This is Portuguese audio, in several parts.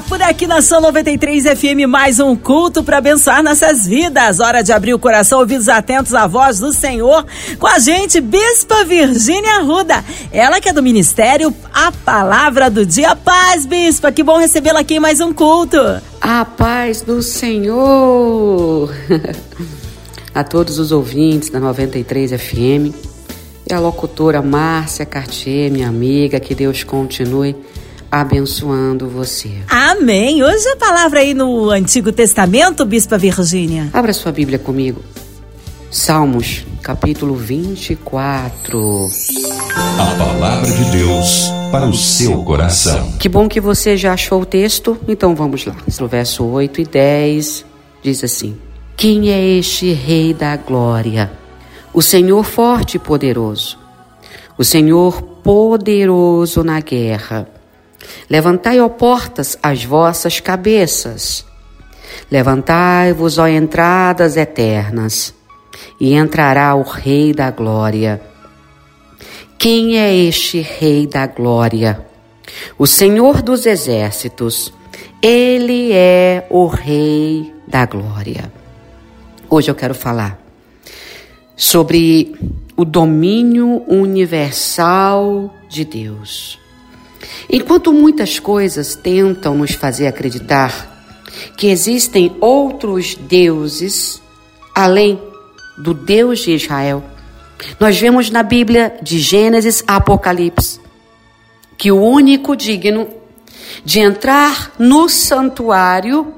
Por aqui na São 93 FM, mais um culto para abençoar nossas vidas. Hora de abrir o coração, ouvidos atentos à voz do Senhor. Com a gente, Bispa Virgínia Arruda. Ela que é do Ministério A Palavra do Dia. Paz, Bispa, que bom recebê-la aqui em mais um culto. A paz do Senhor! a todos os ouvintes da 93 FM e a locutora Márcia Cartier, minha amiga, que Deus continue abençoando você. Amém. Hoje a palavra aí no Antigo Testamento, Bispa Virgínia. Abra sua Bíblia comigo. Salmos, capítulo 24. A palavra de Deus para o seu coração. Que bom que você já achou o texto, então vamos lá. No verso 8 e 10 diz assim: Quem é este Rei da Glória? O Senhor forte e poderoso, o Senhor poderoso na guerra. Levantai, ó portas, as vossas cabeças. Levantai-vos, ó entradas eternas e entrará o Rei da Glória. Quem é este Rei da Glória? O Senhor dos Exércitos. Ele é o Rei da Glória. Hoje eu quero falar sobre o domínio universal de Deus. Enquanto muitas coisas tentam nos fazer acreditar que existem outros deuses além do Deus de Israel. Nós vemos na Bíblia, de Gênesis a Apocalipse, que o único digno de entrar no santuário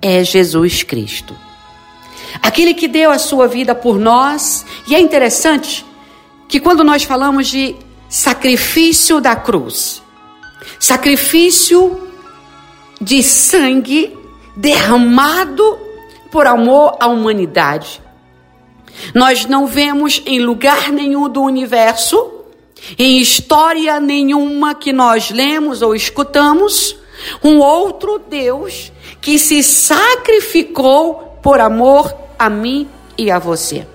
é Jesus Cristo. Aquele que deu a sua vida por nós, e é interessante que quando nós falamos de sacrifício da cruz, sacrifício de sangue derramado por amor à humanidade, nós não vemos em lugar nenhum do universo, em história nenhuma que nós lemos ou escutamos, um outro Deus que se sacrificou por amor a mim e a você.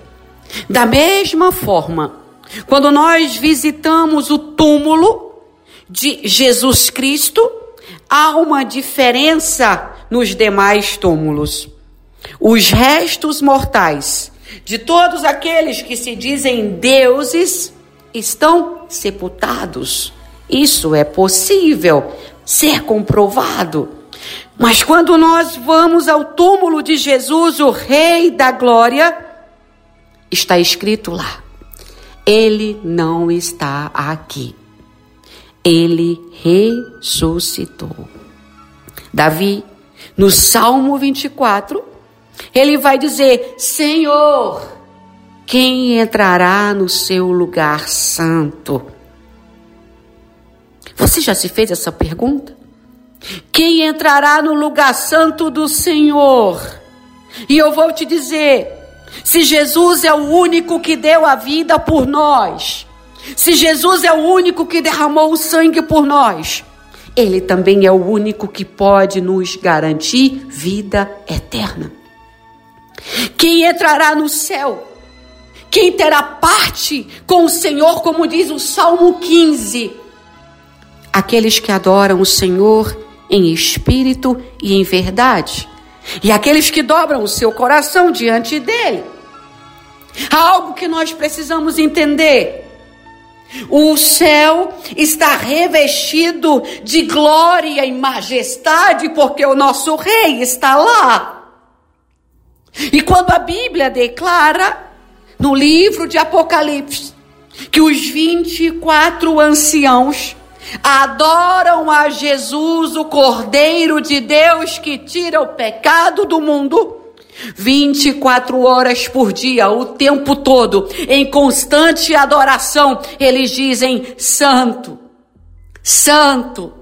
Da mesma forma, quando nós visitamos o túmulo de Jesus Cristo, há uma diferença nos demais túmulos. Os restos mortais de todos aqueles que se dizem deuses estão sepultados. Isso é possível ser comprovado. Mas quando nós vamos ao túmulo de Jesus, o Rei da Glória, está escrito lá: Ele não está aqui. Ele ressuscitou. Davi, no Salmo 24, ele vai dizer: Senhor, quem entrará no seu lugar santo? Você já se fez essa pergunta? Quem entrará no lugar santo do Senhor? E eu vou te dizer: se Jesus é o único que deu a vida por nós, se Jesus é o único que derramou o sangue por nós, Ele também é o único que pode nos garantir vida eterna. Quem entrará no céu? Quem terá parte com o Senhor, como diz o Salmo 15? Aqueles que adoram o Senhor em espírito e em verdade, e aqueles que dobram o seu coração diante dele. Há algo que nós precisamos entender. O céu está revestido de glória e majestade, porque o nosso Rei está lá. E quando a Bíblia declara no livro de Apocalipse que os 24 anciãos adoram a Jesus, o Cordeiro de Deus que tira o pecado do mundo, 24 horas por dia, o tempo todo, em constante adoração, eles dizem: Santo, Santo,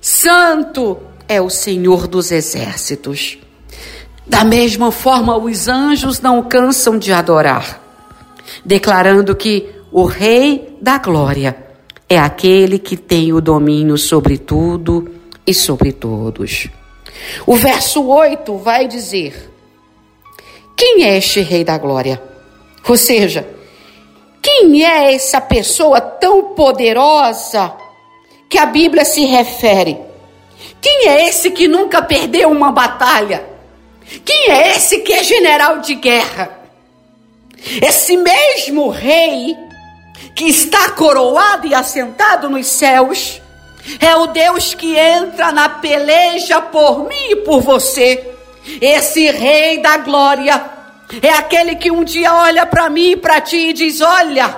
Santo é o Senhor dos exércitos. Da mesma forma, os anjos não cansam de adorar, declarando que o Rei da Glória é aquele que tem o domínio sobre tudo e sobre todos. O verso 8 vai dizer: Quem é este Rei da Glória? Ou seja, quem é essa pessoa tão poderosa que a Bíblia se refere? Quem é esse que nunca perdeu uma batalha? Quem é esse que é general de guerra? Esse mesmo rei que está coroado e assentado nos céus é o Deus que entra na peleja por mim e por você. Esse rei da glória é aquele que um dia olha para mim e para ti e diz: Olha,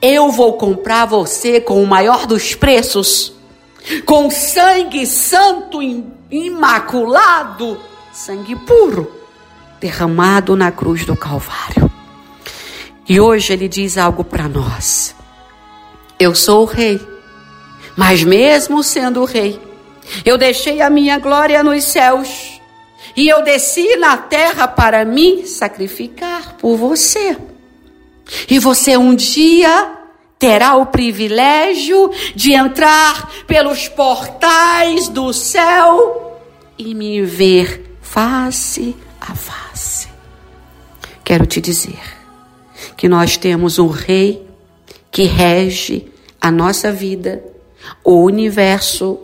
eu vou comprar você com o maior dos preços, com sangue santo, imaculado, sangue puro, derramado na cruz do Calvário. E hoje ele diz algo para nós: Eu sou o rei, mas mesmo sendo o rei, eu deixei a minha glória nos céus e eu desci na terra para me sacrificar por você. E você um dia terá o privilégio de entrar pelos portais do céu e me ver face a face. Quero te dizer que nós temos um rei que rege a nossa vida, o universo,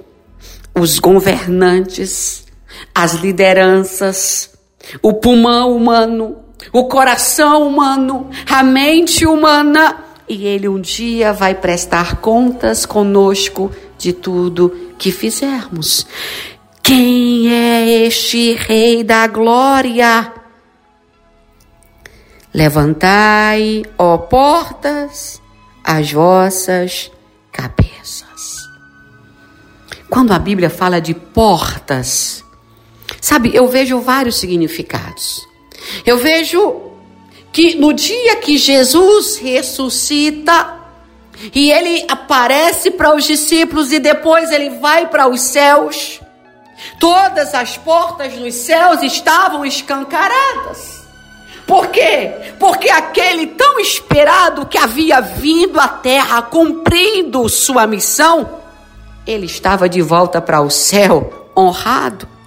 os governantes, as lideranças, o pulmão humano, o coração humano, a mente humana, e ele um dia vai prestar contas conosco de tudo que fizermos. Quem é este Rei da Glória? Levantai, ó portas, as vossas cabeças. Quando a Bíblia fala de portas, Sabe, eu vejo vários significados. Eu vejo que no dia que Jesus ressuscita e ele aparece para os discípulos e depois ele vai para os céus, todas as portas dos céus estavam escancaradas. Por quê? Porque aquele tão esperado que havia vindo à terra cumprindo sua missão, ele estava de volta para o céu, honrado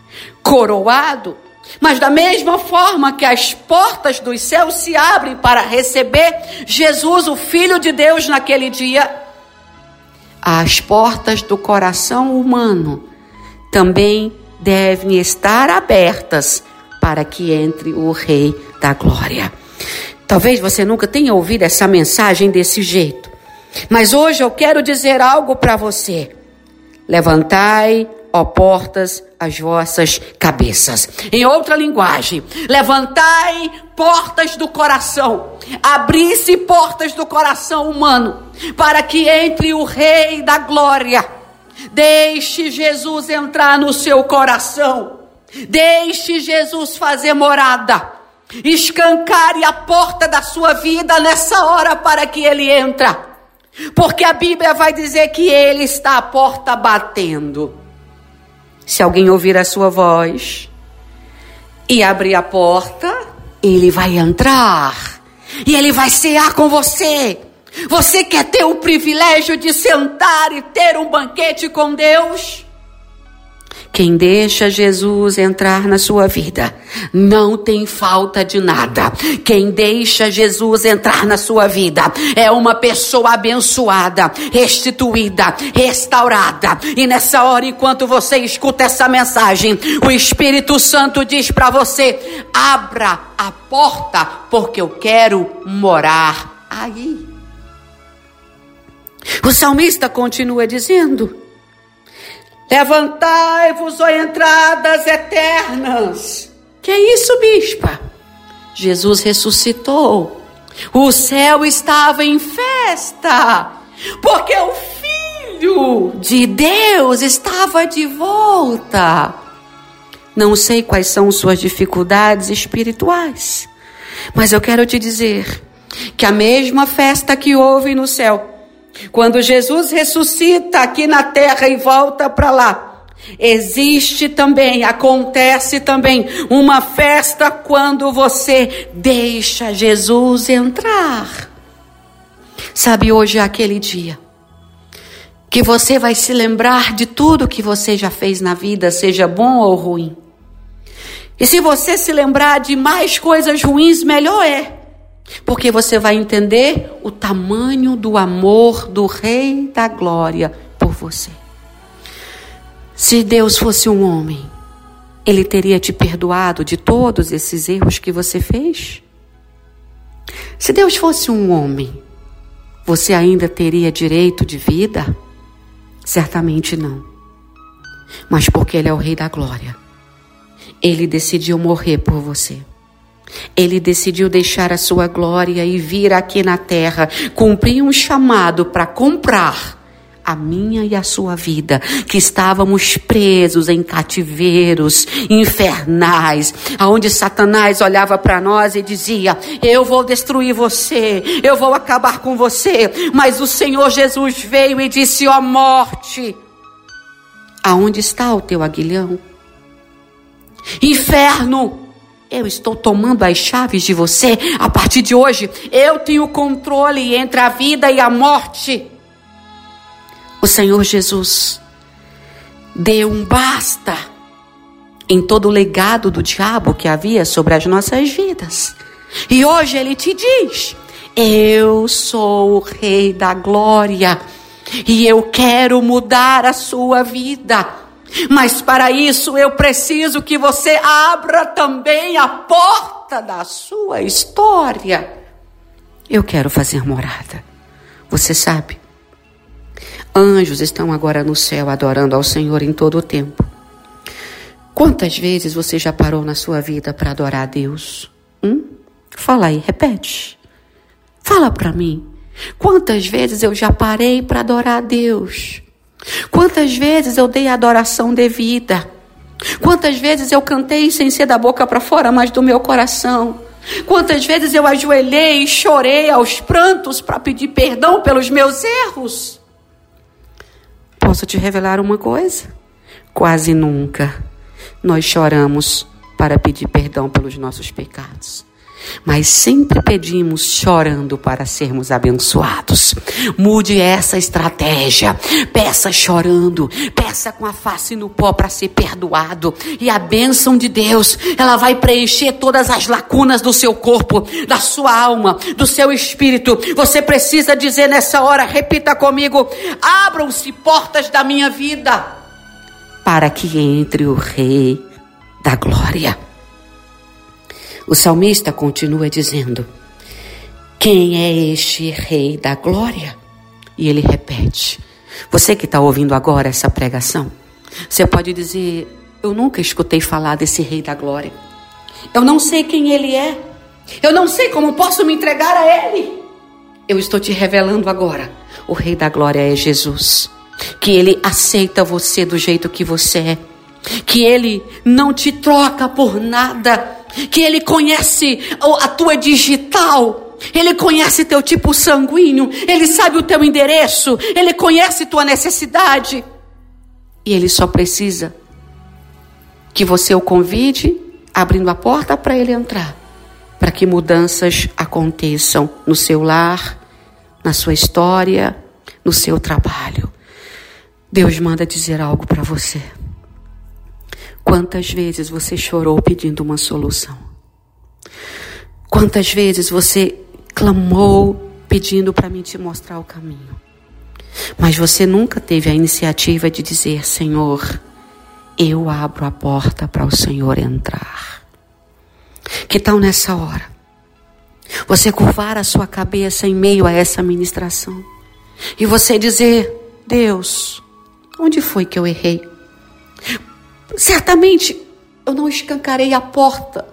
coroado. Mas da mesma forma que as portas dos céus se abrem para receber Jesus, o Filho de Deus, naquele dia, as portas do coração humano também devem estar abertas para que entre o Rei da Glória. Talvez você nunca tenha ouvido essa mensagem desse jeito, mas hoje eu quero dizer algo para você. Levantai ó portas, as vossas cabeças. Em outra linguagem, levantai portas do coração, abri-se portas do coração humano, para que entre o Rei da Glória. Deixe Jesus entrar no seu coração. Deixe Jesus fazer morada. Escancare a porta da sua vida nessa hora para que ele entre. Porque a Bíblia vai dizer que ele está à porta batendo. Se alguém ouvir a sua voz e abrir a porta, ele vai entrar e ele vai cear com você. Você quer ter o privilégio de sentar e ter um banquete com Deus? Quem deixa Jesus entrar na sua vida não tem falta de nada. Quem deixa Jesus entrar na sua vida é uma pessoa abençoada, restituída, restaurada. E nessa hora, enquanto você escuta essa mensagem, o Espírito Santo diz para você: abra a porta, porque eu quero morar aí. O salmista continua dizendo: Levantai-vos, ó entradas eternas. Que é isso, bispa? Jesus ressuscitou. O céu estava em festa, porque o Filho de Deus estava de volta. Não sei quais são suas dificuldades espirituais, mas eu quero te dizer que a mesma festa que houve no céu quando Jesus ressuscita aqui na terra e volta para lá, existe também, acontece também uma festa quando você deixa Jesus entrar. Sabe, hoje é aquele dia que você vai se lembrar de tudo que você já fez na vida, seja bom ou ruim. E se você se lembrar de mais coisas ruins, melhor é. Porque você vai entender o tamanho do amor do Rei da Glória por você. Se Deus fosse um homem, ele teria te perdoado de todos esses erros que você fez? Se Deus fosse um homem, você ainda teria direito de vida? Certamente não. Mas porque Ele é o Rei da Glória, Ele decidiu morrer por você. Ele decidiu deixar a sua glória e vir aqui na terra, cumprir um chamado para comprar a minha e a sua vida, que estávamos presos em cativeiros infernais, aonde Satanás olhava para nós e dizia: Eu vou destruir você, eu vou acabar com você. Mas o Senhor Jesus veio e disse: Ó oh, morte, aonde está o teu aguilhão? Inferno, eu estou tomando as chaves de você. A partir de hoje, eu tenho controle entre a vida e a morte o Senhor Jesus deu um basta em todo o legado do diabo que havia sobre as nossas vidas. E hoje ele te diz: Eu sou o Rei da Glória e eu quero mudar a sua vida. Mas para isso eu preciso que você abra também a porta da sua história. Eu quero fazer morada. Você sabe, Anjos estão agora no céu adorando ao Senhor em todo o tempo. Quantas vezes você já parou na sua vida para adorar a Deus? Hum? Fala aí, repete. Fala para mim. Quantas vezes eu já parei para adorar a Deus? Quantas vezes eu dei adoração devida? Quantas vezes eu cantei sem ser da boca para fora, mas do meu coração? Quantas vezes eu ajoelhei e chorei aos prantos para pedir perdão pelos meus erros? Posso te revelar uma coisa? Quase nunca nós choramos para pedir perdão pelos nossos pecados mas sempre pedimos chorando para sermos abençoados. Mude essa estratégia. Peça chorando, peça com a face no pó para ser perdoado. E a bênção de Deus, ela vai preencher todas as lacunas do seu corpo, da sua alma, do seu espírito. Você precisa dizer nessa hora, repita comigo: abram-se portas da minha vida para que entre o Rei da Glória. O salmista continua dizendo: Quem é este Rei da Glória? E ele repete. Você que está ouvindo agora essa pregação, você pode dizer: Eu nunca escutei falar desse Rei da Glória. Eu não sei quem ele é. Eu não sei como posso me entregar a ele. Eu estou te revelando agora. O Rei da Glória é Jesus. Que ele aceita você do jeito que você é. Que ele não te troca por nada que Ele conhece a tua digital, Ele conhece teu tipo sanguíneo, Ele sabe o teu endereço, Ele conhece tua necessidade. E Ele só precisa que você o convide, abrindo a porta para Ele entrar, para que mudanças aconteçam no seu lar, na sua história, no seu trabalho. Deus manda dizer algo para você. Quantas vezes você chorou pedindo uma solução? Quantas vezes você clamou pedindo para mim te mostrar o caminho? Mas você nunca teve a iniciativa de dizer: Senhor, eu abro a porta para o Senhor entrar. Que tal nessa hora? Você curvar a sua cabeça em meio a essa ministração e você dizer: Deus, onde foi que eu errei? Certamente eu não escancarei a porta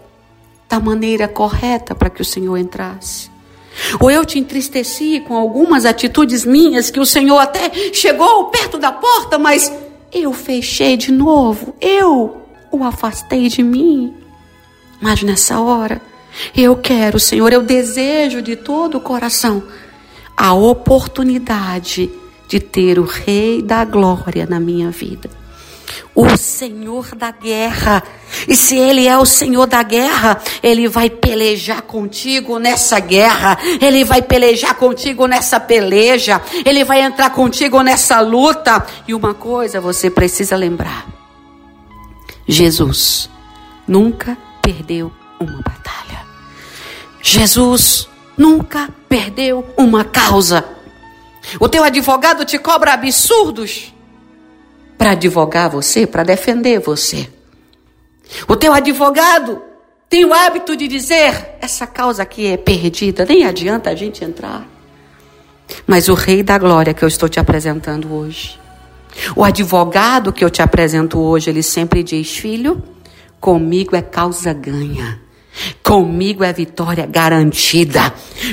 da maneira correta para que o Senhor entrasse. Ou eu te entristeci com algumas atitudes minhas que o Senhor até chegou perto da porta, mas eu fechei de novo, eu o afastei de mim. Mas nessa hora, eu quero, Senhor, eu desejo de todo o coração a oportunidade de ter o Rei da Glória na minha vida. O Senhor da guerra. E se Ele é o Senhor da guerra, Ele vai pelejar contigo nessa guerra, Ele vai pelejar contigo nessa peleja, Ele vai entrar contigo nessa luta. E uma coisa você precisa lembrar: Jesus nunca perdeu uma batalha. Jesus nunca perdeu uma causa. O teu advogado te cobra absurdos para advogar você, para defender você. O teu advogado tem o hábito de dizer: essa causa aqui é perdida, nem adianta a gente entrar. Mas o Rei da Glória que eu estou te apresentando hoje, o advogado que eu te apresento hoje, ele sempre diz: filho, comigo é causa ganha. Comigo é vitória garantida.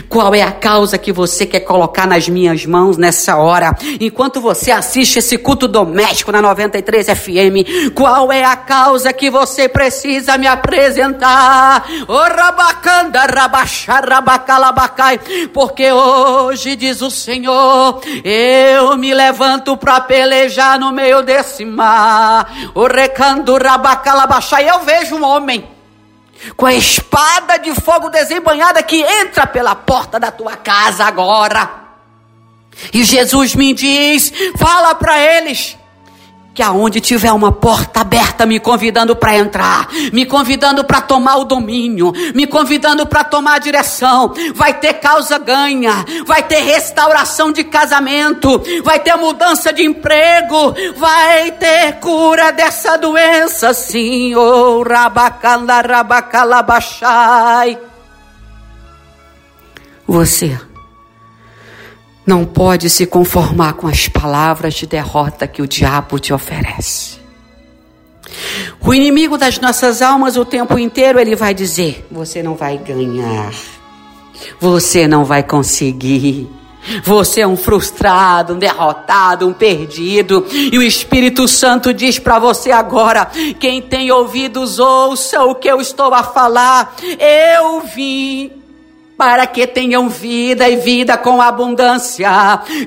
Qual é a causa que você quer colocar nas minhas mãos nessa hora? Enquanto você assiste esse culto doméstico na 93 FM, qual é a causa que você precisa me apresentar? Porque hoje diz o Senhor, eu me levanto para pelejar no meio desse mar. Eu vejo um homem com a espada de fogo desembanhada que entra pela porta da tua casa agora. E Jesus me diz: fala para eles que aonde tiver uma porta aberta me convidando para entrar, me convidando para tomar o domínio, me convidando para tomar a direção, vai ter causa ganha, vai ter restauração de casamento, vai ter mudança de emprego, vai ter cura dessa doença, sim, oh, rabacala, rabacalabachai. Você não pode se conformar com as palavras de derrota que o diabo te oferece. O inimigo das nossas almas o tempo inteiro ele vai dizer: você não vai ganhar. Você não vai conseguir. Você é um frustrado, um derrotado, um perdido. E o Espírito Santo diz para você agora: quem tem ouvidos, ouça o que eu estou a falar. Eu vim para que tenham vida e vida com abundância.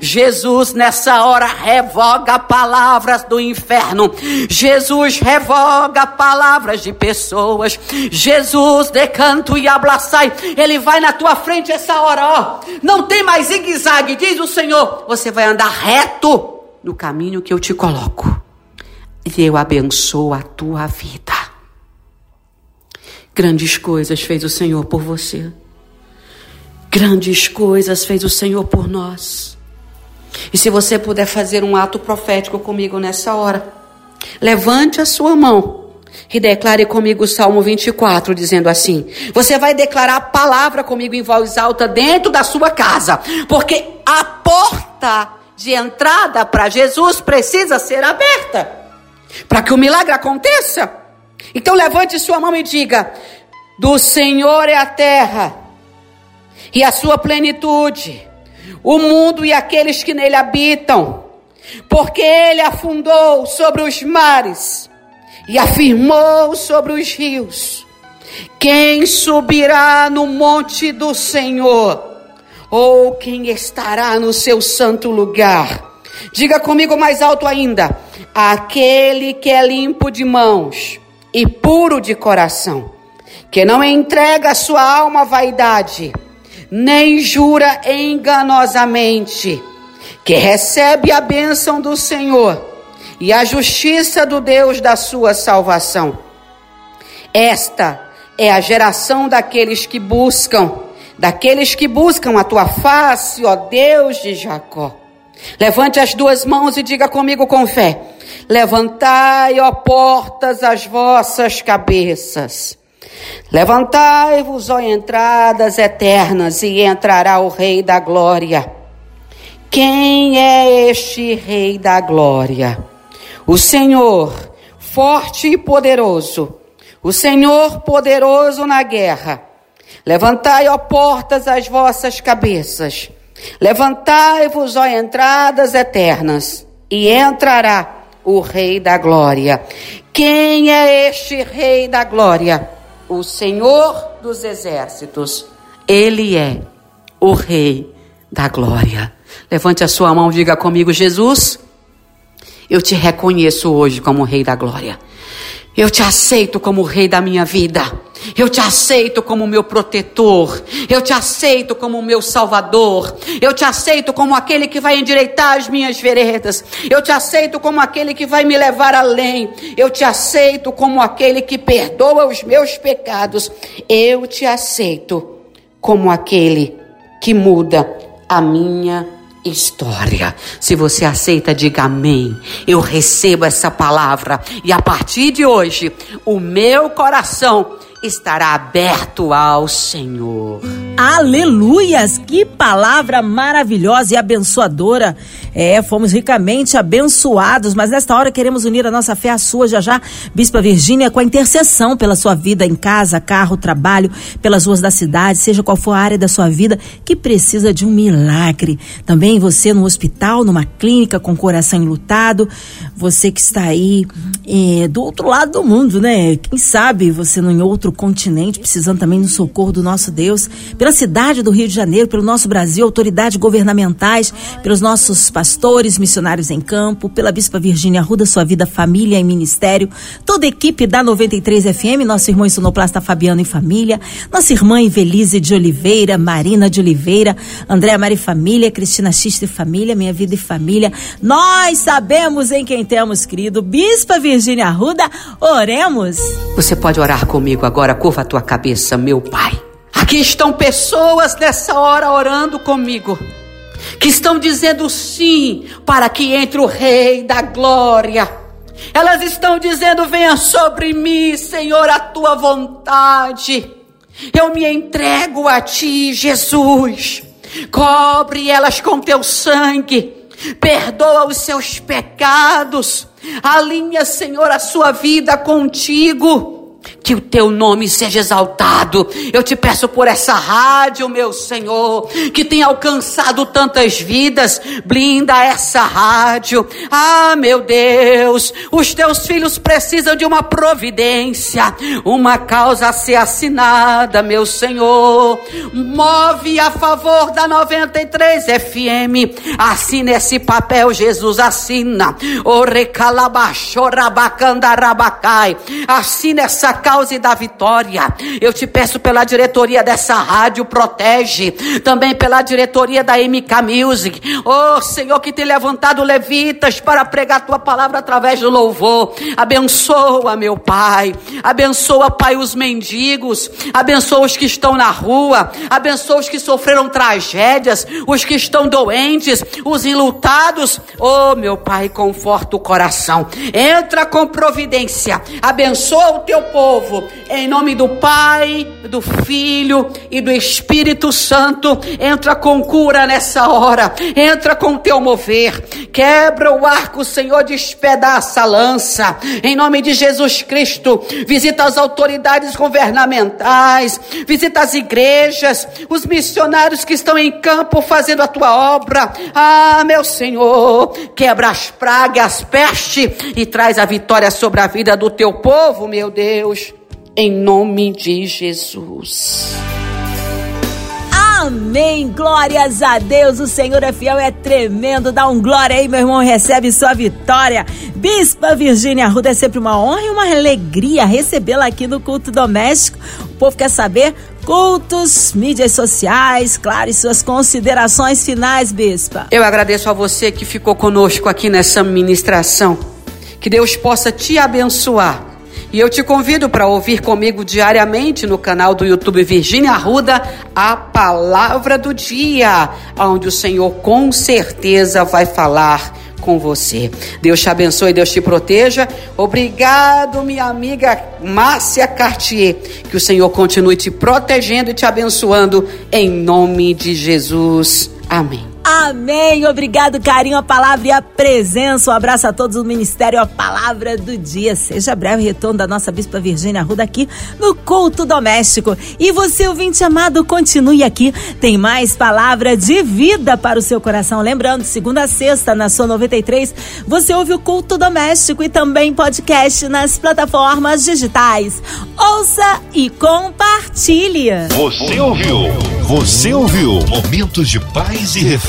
Jesus nessa hora revoga palavras do inferno. Jesus revoga palavras de pessoas. Jesus decanto e abraçai. Ele vai na tua frente essa hora, ó. Não tem mais zigue-zague, diz o Senhor. Você vai andar reto no caminho que eu te coloco. E eu abençoo a tua vida. Grandes coisas fez o Senhor por você. Grandes coisas fez o Senhor por nós. E se você puder fazer um ato profético comigo nessa hora, levante a sua mão e declare comigo o Salmo 24, dizendo assim: Você vai declarar a palavra comigo em voz alta dentro da sua casa, porque a porta de entrada para Jesus precisa ser aberta para que o milagre aconteça. Então levante sua mão e diga: Do Senhor é a terra e a sua plenitude, o mundo e aqueles que nele habitam, porque ele afundou sobre os mares e afirmou sobre os rios. Quem subirá no monte do Senhor? Ou quem estará no seu santo lugar? Diga comigo mais alto ainda: aquele que é limpo de mãos e puro de coração, que não entrega sua alma à vaidade nem jura enganosamente, que recebe a bênção do Senhor e a justiça do Deus da sua salvação. Esta é a geração daqueles que buscam, daqueles que buscam a tua face, ó Deus de Jacó. Levante as duas mãos e diga comigo com fé: Levantai, ó portas, as vossas cabeças Levantai-vos, ó entradas eternas, e entrará o Rei da Glória. Quem é este Rei da Glória? O Senhor, forte e poderoso, o Senhor poderoso na guerra. Levantai, ó portas, as vossas cabeças. Levantai-vos, ó entradas eternas, e entrará o Rei da Glória. Quem é este Rei da Glória? O Senhor dos exércitos, ele é o Rei da glória. Levante a sua mão, diga comigo, Jesus, Eu te reconheço hoje como Rei da Glória. Eu te aceito como Rei da minha vida. Eu te aceito como meu protetor. Eu te aceito como meu salvador. Eu te aceito como aquele que vai endireitar as minhas veredas. Eu te aceito como aquele que vai me levar além. Eu te aceito como aquele que perdoa os meus pecados. Eu te aceito como aquele que muda a minha história. Se você aceita, diga amém. Eu recebo essa palavra e a partir de hoje, o meu coração estará aberto ao Senhor. Aleluias! Que palavra maravilhosa e abençoadora. É, fomos ricamente abençoados, mas nesta hora queremos unir a nossa fé à sua já já, Bispa Virgínia, com a intercessão pela sua vida em casa, carro, trabalho, pelas ruas da cidade, seja qual for a área da sua vida que precisa de um milagre. Também você no hospital, numa clínica com o coração enlutado, você que está aí é, do outro lado do mundo, né? Quem sabe você em outro continente, precisando também do socorro do nosso Deus, pela cidade do Rio de Janeiro, pelo nosso Brasil, autoridades governamentais, pelos nossos pastores, missionários em campo, pela Bispa Virgínia Arruda, sua vida, família e ministério, toda a equipe da 93 FM, nosso irmão sonoplasta Fabiano e família, nossa irmã Ivelise de Oliveira, Marina de Oliveira, Andréa Mari Família, Cristina Xista e família, minha vida e família. Nós sabemos em quem temos crido. Bispa Virgínia Arruda, oremos. Você pode orar comigo agora, curva a tua cabeça, meu Pai. Aqui estão pessoas nessa hora orando comigo que estão dizendo sim para que entre o Rei da Glória. Elas estão dizendo: venha sobre mim, Senhor, a tua vontade. Eu me entrego a ti, Jesus. Cobre elas com teu sangue. Perdoa os seus pecados. Alinha, Senhor, a sua vida contigo. Que o teu nome seja exaltado. Eu te peço por essa rádio, meu Senhor, que tem alcançado tantas vidas. Blinda essa rádio. Ah, meu Deus, os teus filhos precisam de uma providência, uma causa a ser assinada, meu Senhor. Move a favor da 93 FM. Assina esse papel, Jesus, assina. Assina essa causa e da vitória. Eu te peço pela diretoria dessa rádio, protege. Também pela diretoria da MK Music. Oh, Senhor, que tem levantado levitas para pregar tua palavra através do louvor. Abençoa, meu Pai. Abençoa, Pai, os mendigos. Abençoa os que estão na rua. Abençoa os que sofreram tragédias. Os que estão doentes. Os enlutados. Oh, meu Pai, conforta o coração. Entra com providência. Abençoa o teu povo povo, em nome do Pai, do Filho e do Espírito Santo. Entra com cura nessa hora, entra com teu mover, quebra o arco, Senhor, despedaça a lança, em nome de Jesus Cristo. Visita as autoridades governamentais, visita as igrejas, os missionários que estão em campo fazendo a tua obra. Ah, meu Senhor, quebra as pragas, as peste e traz a vitória sobre a vida do teu povo, meu Deus em nome de Jesus. Amém. Glórias a Deus. O Senhor é fiel, é tremendo. Dá um glória aí, meu irmão. Recebe sua vitória. Bispa Virgínia Arruda, é sempre uma honra e uma alegria recebê-la aqui no culto doméstico. O povo quer saber cultos, mídias sociais, claro, e suas considerações finais, Bispa. Eu agradeço a você que ficou conosco aqui nessa ministração. Que Deus possa te abençoar e eu te convido para ouvir comigo diariamente no canal do YouTube Virgínia Arruda a palavra do dia, onde o Senhor com certeza vai falar com você. Deus te abençoe, Deus te proteja. Obrigado, minha amiga Márcia Cartier. Que o Senhor continue te protegendo e te abençoando em nome de Jesus. Amém. Amém. Obrigado, carinho, a palavra e a presença. Um abraço a todos do Ministério, a palavra do dia. Seja breve retorno da nossa Bispa Virgínia Arruda aqui no Culto Doméstico. E você, ouvinte amado, continue aqui. Tem mais palavra de vida para o seu coração. Lembrando, segunda a sexta, na sua 93, você ouve o Culto Doméstico e também podcast nas plataformas digitais. Ouça e compartilhe. Você ouviu? Você ouviu? Momentos de paz e reflexão